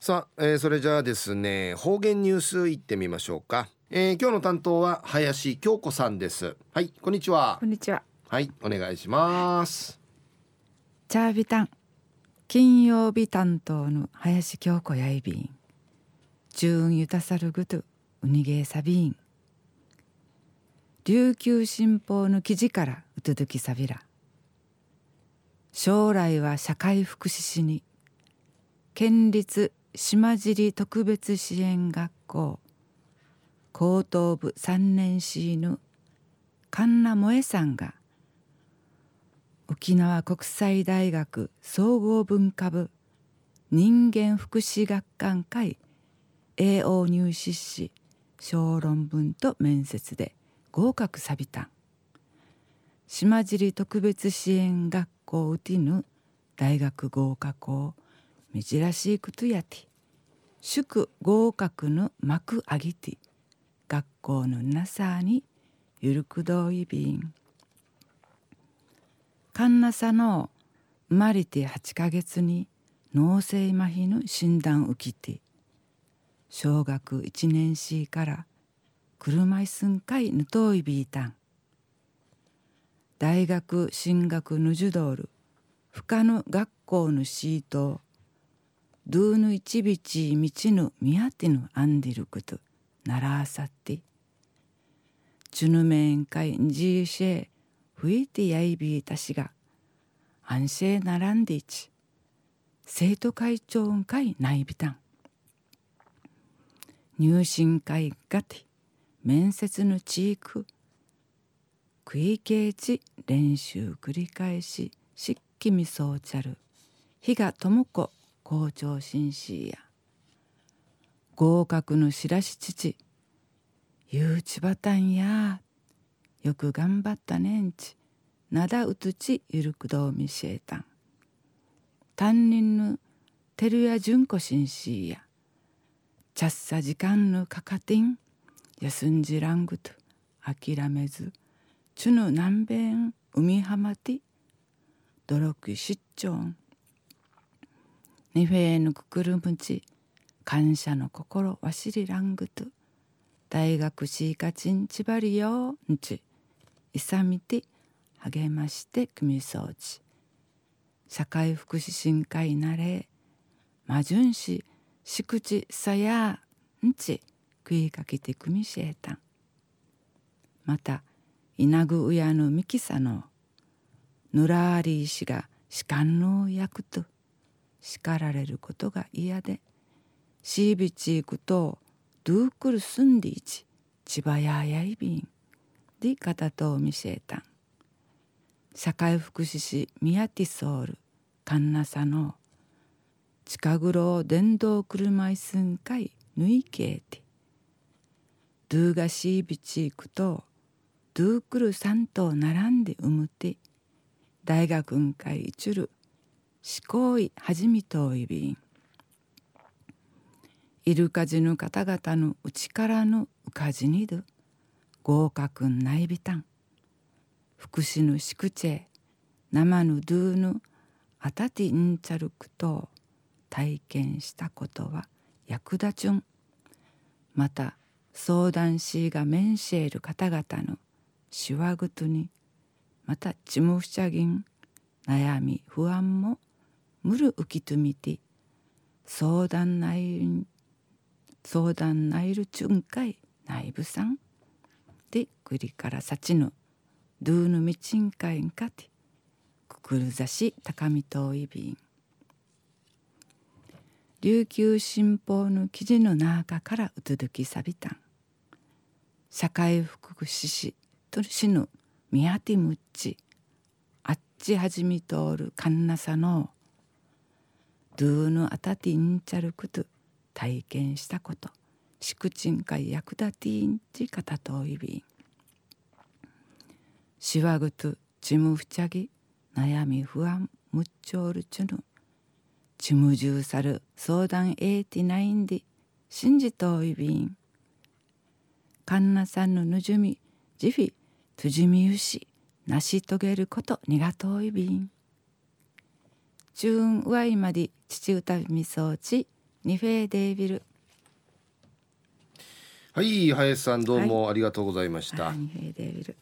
さあ、えー、それじゃあですね方言ニュースいってみましょうか、えー、今日の担当は林京子さんです。はいこんにちは。こんにちは。はいお願いします。チャービタン金曜日担当の林京子やいびん。ジューンユタサルグトウニゲーサビーン。琉球新報の記事からうとどきさびら。将来は社会福祉士に。県立島尻特別支援学校高等部3年 C の神奈萌さんが沖縄国際大学総合文化部人間福祉学館会 AO 入試し小論文と面接で合格さびたん。島尻特別支援学校うてぬ大学合格を珍しいことやて。祝合格の幕あぎて学校のなさにゆるくどいびんかんなさの生まれて8ヶ月に脳性麻痺の診断受けて小学1年生から車椅子んかいぬといびいたん。大学進学ぬじゅどる不可の学校のシートドゥーヌ一ビチ道の見当てぬアンディルクトならあさってチュヌメンカインジーシェふいてやいびいたしが安静ならんでいち生徒会長んかいないびたん入信会がて面接のチーク食いけいち練習繰り返ししっきみそうちゃる。日がともこ校長紳士や合格のしらし父ゆうちばたんやよく頑張ったねんちなだうつちゆるくどうみしえたん。担任の照屋純子紳士やちゃっさ時間のかかてん休んじらんぐと諦めずちゅぬ南米海浜て努力しっちょん。ニフェーヌククルムチ感謝の心わしりらんぐと。大学シーカチンチバリよんち。いさみて励まして組そうち。社会福祉深海なれ。魔順ししくちさやんち。食いかけて組しえたん。また稲具うやのみきさの。ぬらあり石が士官の役と。叱られることが嫌でしいびちいくとドゥークルすんでいち千葉ややいびんで方と見せたん。社会福祉士宮ティソールカンナサの近頃電動車椅子んかいぬいけいてドゥーガシービチークとドゥークル三頭並んで産むて大学んかいちゅる思考いはじみといびんイルカジの方々のうちからのうかじにど合格ないびたん福祉のしくちえ生のドゥーのあたてんちゃるくと体験したことは役立ちゅん。また相談しが面しえる方々のしわぐとにまたちむふちゃぎん悩み不安もむるうきとみて相談ない相談ないるちゅんかい内部さんでくりからさちぬドゥーヌみちんかいんかてくくるざし高見といびん琉球新報の記事の中からうつづきさびたん。社会福祉士とるしぬみやてむっちあっちはじみとおるかんなさのドゥーヌアタティンチャルクトゥ体験したことシクチンカイヤクダティンチカタトイビンシワグトゥチムフチャギ悩み不安ムッチョールチュヌチムジューサル相談エイティナインディ信じとイビンカンナさんのぬじゅみジフィトゥジミウシ成し遂げること苦といびん。中運上いまで父歌みそうちニフェーデービル。はい林さんどうもありがとうございました、はいニフェーデービル